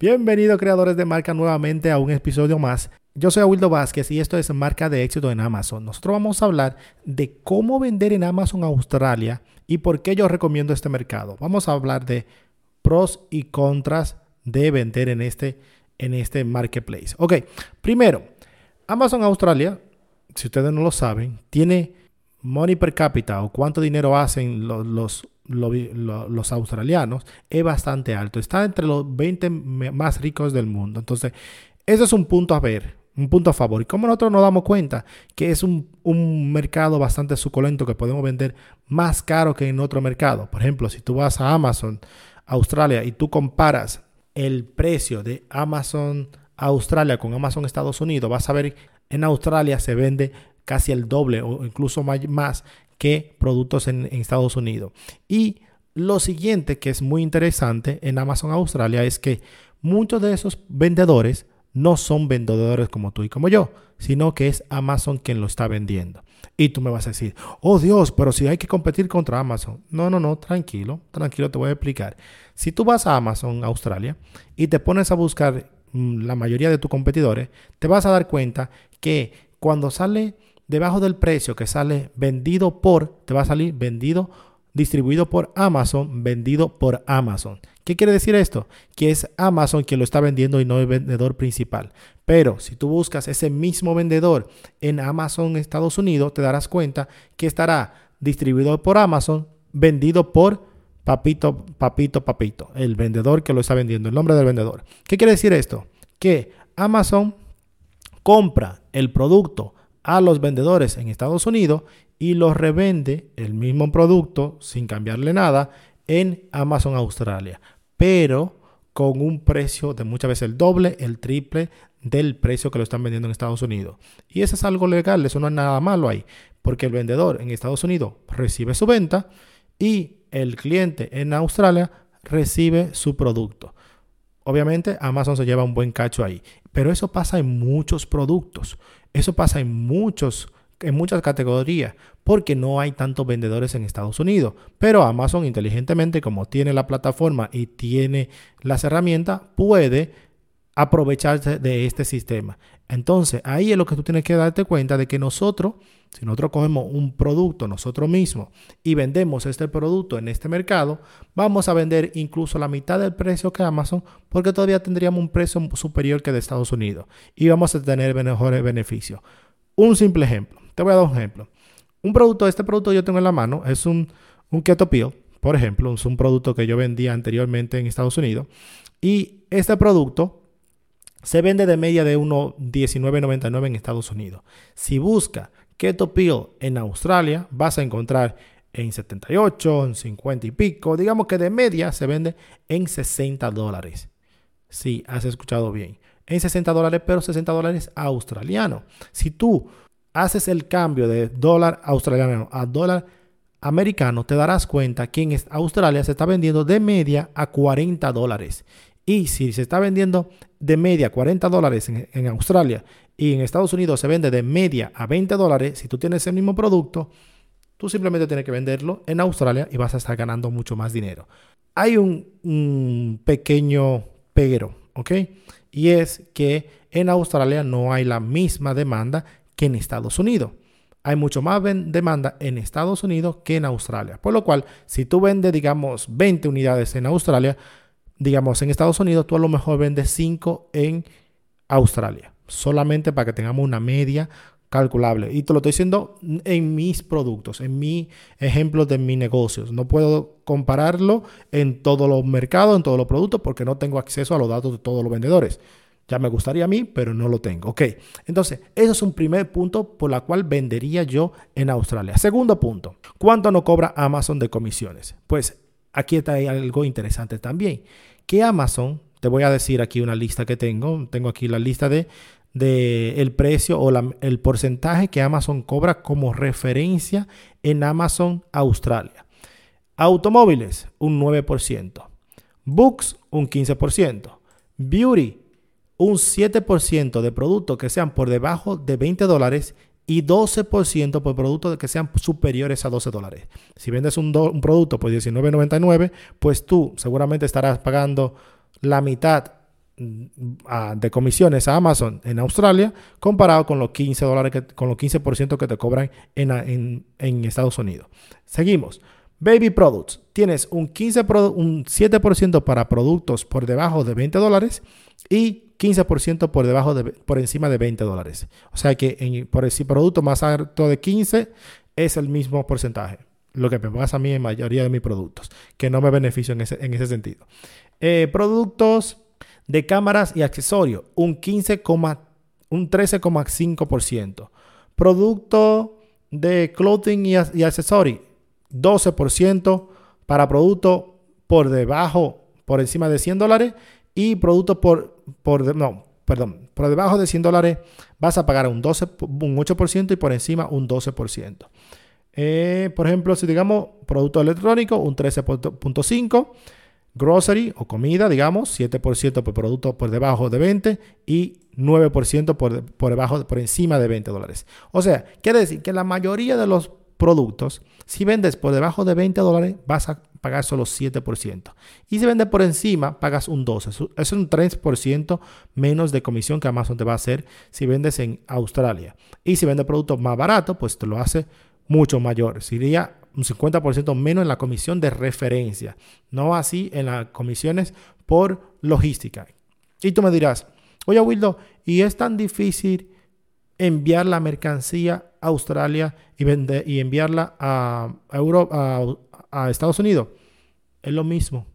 Bienvenidos creadores de marca nuevamente a un episodio más. Yo soy Wildo Vázquez y esto es Marca de Éxito en Amazon. Nosotros vamos a hablar de cómo vender en Amazon Australia y por qué yo recomiendo este mercado. Vamos a hablar de pros y contras de vender en este, en este marketplace. Ok, primero, Amazon Australia, si ustedes no lo saben, tiene money per cápita o cuánto dinero hacen los, los, los, australianos es bastante alto. Está entre los 20 más ricos del mundo. Entonces, ese es un punto a ver, un punto a favor. Y como nosotros nos damos cuenta que es un, un, mercado bastante suculento que podemos vender más caro que en otro mercado. Por ejemplo, si tú vas a Amazon Australia y tú comparas el precio de Amazon Australia con Amazon Estados Unidos, vas a ver en Australia se vende casi el doble o incluso más que productos en, Estados Unidos. Y lo siguiente que es muy interesante en Amazon Australia es que muchos de esos vendedores no son vendedores como tú y como yo, sino que es Amazon quien lo está vendiendo. Y tú me vas a decir, oh Dios, pero si hay que competir contra Amazon. No, no, no, tranquilo, tranquilo, te voy a explicar. Si tú vas a Amazon Australia y te pones a buscar mm, la mayoría de tus competidores, te vas a dar cuenta que cuando sale debajo del precio que sale vendido por, te va a salir vendido, distribuido por Amazon, vendido por Amazon. ¿Qué quiere decir esto? Que es Amazon quien lo está vendiendo y no el vendedor principal. Pero si tú buscas ese mismo vendedor en Amazon Estados Unidos, te darás cuenta que estará distribuido por Amazon, vendido por Papito, Papito, Papito, el vendedor que lo está vendiendo, el nombre del vendedor. ¿Qué quiere decir esto? Que Amazon compra el producto a los vendedores en Estados Unidos y los revende el mismo producto sin cambiarle nada en Amazon Australia, pero con un precio de muchas veces el doble, el triple del precio que lo están vendiendo en Estados Unidos. Y eso es algo legal, eso no es nada malo ahí, porque el vendedor en Estados Unidos recibe su venta y el cliente en Australia recibe su producto. Obviamente Amazon se lleva un buen cacho ahí, pero eso pasa en muchos productos. Eso pasa en muchos en muchas categorías porque no hay tantos vendedores en Estados Unidos. Pero Amazon inteligentemente, como tiene la plataforma y tiene las herramientas, puede aprovecharse de este sistema. Entonces, ahí es lo que tú tienes que darte cuenta de que nosotros, si nosotros cogemos un producto nosotros mismos y vendemos este producto en este mercado, vamos a vender incluso la mitad del precio que Amazon porque todavía tendríamos un precio superior que de Estados Unidos y vamos a tener mejores beneficios. Un simple ejemplo. Te voy a dar un ejemplo. Un producto, este producto yo tengo en la mano, es un, un Keto Peel, por ejemplo, es un producto que yo vendía anteriormente en Estados Unidos. Y este producto se vende de media de 1,1999 en Estados Unidos. Si busca Keto Peel en Australia, vas a encontrar en 78, en 50 y pico. Digamos que de media se vende en 60 dólares. Sí, has escuchado bien. En 60 dólares, pero 60 dólares australiano. Si tú haces el cambio de dólar australiano a dólar americano, te darás cuenta que en Australia se está vendiendo de media a 40 dólares. Y si se está vendiendo de media 40 dólares en, Australia y en Estados Unidos se vende de media a 20 dólares, si tú tienes el mismo producto, tú simplemente tienes que venderlo en Australia y vas a estar ganando mucho más dinero. Hay un, pequeño pero, ¿ok? Y es que en Australia no hay la misma demanda que en Estados Unidos. Hay mucho más demanda en Estados Unidos que en Australia. Por lo cual, si tú vendes, digamos, 20 unidades en Australia, digamos, en Estados Unidos, tú a lo mejor vendes 5 en Australia. Solamente para que tengamos una media calculable. Y te lo estoy diciendo en mis productos, en mi ejemplo de mis negocios. No puedo compararlo en todos los mercados, en todos los productos, porque no tengo acceso a los datos de todos los vendedores. Ya me gustaría a mí, pero no lo tengo. Ok, entonces, eso es un primer punto por la cual vendería yo en Australia. Segundo punto, ¿cuánto no cobra Amazon de comisiones? Pues aquí está algo interesante también, que Amazon, te voy a decir aquí una lista que tengo, tengo aquí la lista de, el precio o el porcentaje que Amazon cobra como referencia en Amazon Australia. Automóviles, un 9%. Books, un 15%. Beauty, un 7% de productos que sean por debajo de 20 dólares y 12% por productos que sean superiores a 12 dólares. Si vendes un, producto por 19.99, pues tú seguramente estarás pagando la mitad de comisiones a Amazon en Australia comparado con los 15 dólares con los 15% que te cobran en, en, Estados Unidos. Seguimos. Baby Products. Tienes un, 15 un 7% para productos por debajo de 20 dólares y 15% por debajo de, por encima de 20 dólares. O sea que por el producto más alto de 15 es el mismo porcentaje. Lo que me pasa a mí en mayoría de mis productos, que no me beneficio en ese, en ese sentido. Eh, productos de cámaras y accesorios, un 15, un 13,5%. Producto de clothing y, y accesorios, 12% para productos por debajo, por encima de 100 dólares y productos por, por, no, perdón, por debajo de 100 dólares vas a pagar un, 12, un 8% y por encima un 12%. Eh, por ejemplo, si digamos producto electrónico, un 13.5%. Grocery o comida, digamos, 7% por producto por debajo de 20 y 9% por, por, debajo, por encima de 20 dólares. O sea, quiere decir que la mayoría de los productos, si vendes por debajo de 20 dólares, vas a pagar solo 7%. Y si vendes por encima, pagas un 12%. Es un 3% menos de comisión que Amazon te va a hacer si vendes en Australia. Y si vendes productos más baratos, pues te lo hace mucho mayor. Sería un 50% menos en la comisión de referencia, no así en las comisiones por logística. Y tú me dirás, oye Wildo, ¿y es tan difícil enviar la mercancía a Australia y, vender, y enviarla a, Europa, Estados Unidos? Es lo mismo,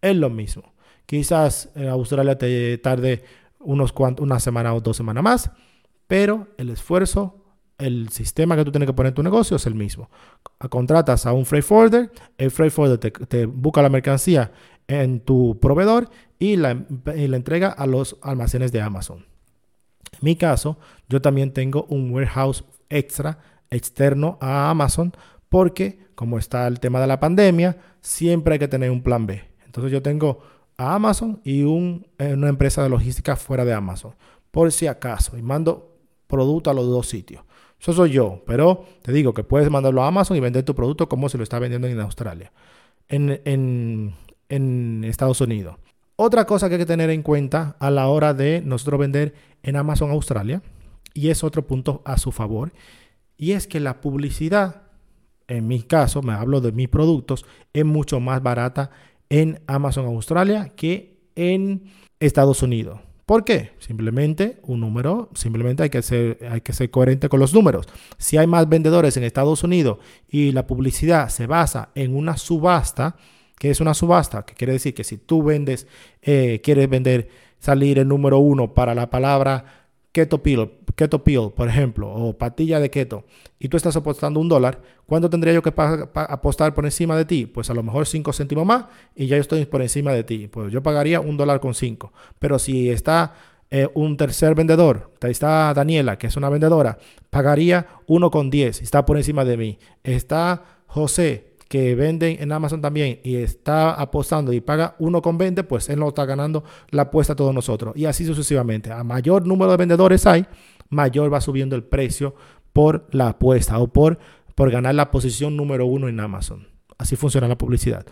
es lo mismo. Quizás en Australia te tarde unos cuantos, una semana o dos semanas más, pero el esfuerzo el sistema que tú tienes que poner en tu negocio es el mismo. Contratas a un freight forwarder, el freight forwarder te, busca la mercancía en tu proveedor y la, entrega a los almacenes de Amazon. En mi caso, yo también tengo un warehouse extra externo a Amazon porque como está el tema de la pandemia, siempre hay que tener un plan B. Entonces yo tengo a Amazon y un, una empresa de logística fuera de Amazon, por si acaso, y mando producto a los dos sitios. Eso soy yo, pero te digo que puedes mandarlo a Amazon y vender tu producto como se lo está vendiendo en Australia, en, Estados Unidos. Otra cosa que hay que tener en cuenta a la hora de nosotros vender en Amazon Australia, y es otro punto a su favor, y es que la publicidad, en mi caso, me hablo de mis productos, es mucho más barata en Amazon Australia que en Estados Unidos. ¿Por qué? Simplemente un número, simplemente hay que, ser, hay que ser coherente con los números. Si hay más vendedores en Estados Unidos y la publicidad se basa en una subasta, ¿qué es una subasta? Que quiere decir que si tú vendes, eh, quieres vender, salir el número uno para la palabra keto pill, keto pill, por ejemplo, o patilla de keto, y tú estás apostando un dólar, ¿cuánto tendría yo que apostar por encima de ti? Pues a lo mejor cinco céntimos más y ya estoy por encima de ti. Pues yo pagaría un dólar con cinco. Pero si está eh, un tercer vendedor, está Daniela, que es una vendedora, pagaría uno con diez, está por encima de mí. Está José, que venden en Amazon también y está apostando y paga 1,20, pues él no está ganando la apuesta a todos nosotros. Y así sucesivamente. A mayor número de vendedores hay, mayor va subiendo el precio por la apuesta o por, por ganar la posición número uno en Amazon. Así funciona la publicidad.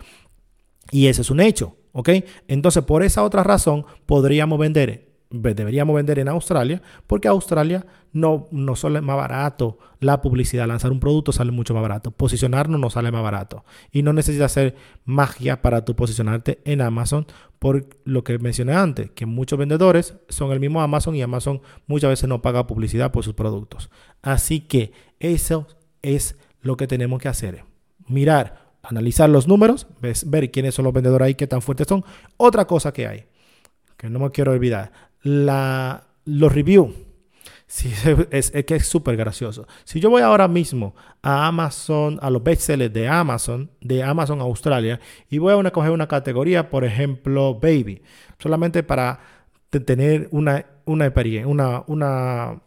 Y ese es un hecho, ¿ok? Entonces, por esa otra razón, podríamos vender deberíamos vender en Australia, porque Australia no, no sale más barato la publicidad, lanzar un producto sale mucho más barato, posicionarnos no sale más barato y no necesitas hacer magia para tu posicionarte en Amazon por lo que mencioné antes, que muchos vendedores son el mismo Amazon y Amazon muchas veces no paga publicidad por sus productos. Así que eso es lo que tenemos que hacer, mirar, analizar los números, ver quiénes son los vendedores ahí, qué tan fuertes son. Otra cosa que hay, que no me quiero olvidar, la, los reviews. Es, que es súper gracioso. Si yo voy ahora mismo a Amazon, a los bestsellers de Amazon, de Amazon Australia, y voy a una, coger una categoría, por ejemplo, Baby, solamente para tener una, una experiencia, una, una,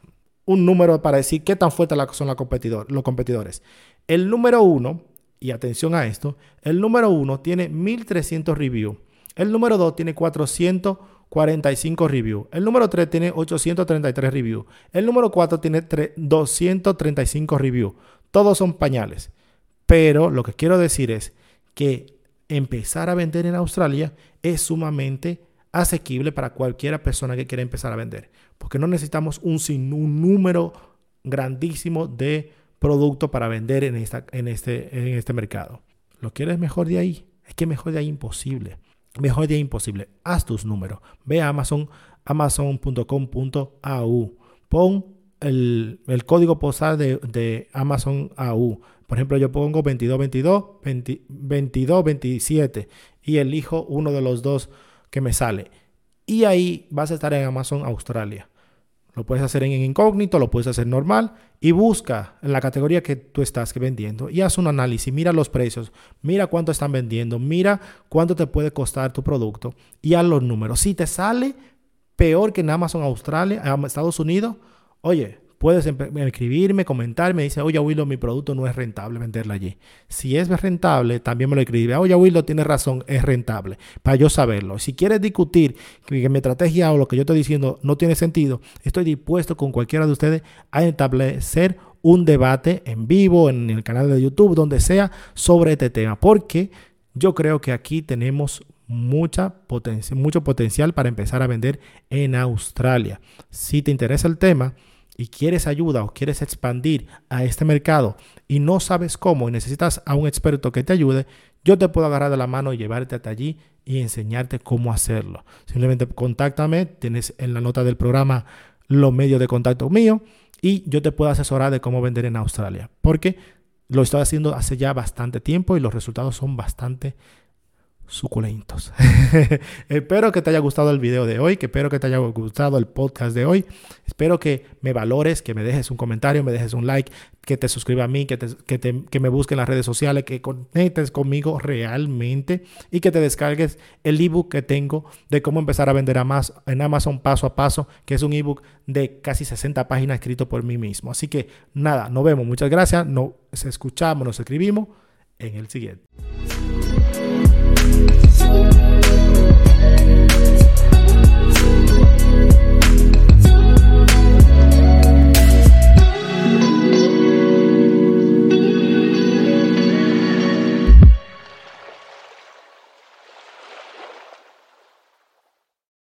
un número para decir qué tan fuertes son los competidores. El número uno, y atención a esto, el número uno tiene 1300 reviews. El número dos tiene 400 45 reviews. El número 3 tiene 833 reviews. El número 4 tiene 235 reviews. Todos son pañales. Pero lo que quiero decir es que empezar a vender en Australia es sumamente asequible para cualquiera persona que quiera empezar a vender. Porque no necesitamos un, un número grandísimo de productos para vender en, esta, en, este, en este mercado. ¿Lo quieres mejor de ahí? Es que mejor de ahí imposible. Mejor ahí imposible. Haz tus números. Ve a Amazon, amazon.com.au. Pon el, el, código postal de, de, Amazon AU. Por ejemplo, yo pongo 2222, 2227 y elijo uno de los dos que me sale. Y ahí vas a estar en Amazon Australia. Lo puedes hacer en incógnito, lo puedes hacer normal y busca en la categoría que tú estás vendiendo y haz un análisis, mira los precios, mira cuánto están vendiendo, mira cuánto te puede costar tu producto y haz los números. Si te sale peor que en Amazon Australia, Estados Unidos, oye, puedes escribirme, comentarme, dice, oye, Willow, mi producto no es rentable venderla allí. Si es rentable, también me lo escribe, oye, Willow, tienes razón, es rentable, para yo saberlo. Si quieres discutir que mi estrategia o lo que yo estoy diciendo no tiene sentido, estoy dispuesto con cualquiera de ustedes a establecer un debate en vivo, en el canal de YouTube, donde sea, sobre este tema, porque yo creo que aquí tenemos mucha potencia, mucho potencial para empezar a vender en Australia. Si te interesa el tema, y quieres ayuda o quieres expandir a este mercado y no sabes cómo y necesitas a un experto que te ayude, yo te puedo agarrar de la mano y llevarte hasta allí y enseñarte cómo hacerlo. Simplemente contáctame, tienes en la nota del programa los medios de contacto mío y yo te puedo asesorar de cómo vender en Australia, porque lo estoy haciendo hace ya bastante tiempo y los resultados son bastante suculentos. espero que te haya gustado el video de hoy, que espero que te haya gustado el podcast de hoy. Espero que me valores, que me dejes un comentario, me dejes un like, que te suscribas a mí, que, te, que, me busques en las redes sociales, que conectes conmigo realmente y que te descargues el ebook que tengo de cómo empezar a vender a más en Amazon paso a paso, que es un ebook de casi 60 páginas escrito por mí mismo. Así que nada, nos vemos. Muchas gracias. Nos escuchamos, nos escribimos en el siguiente.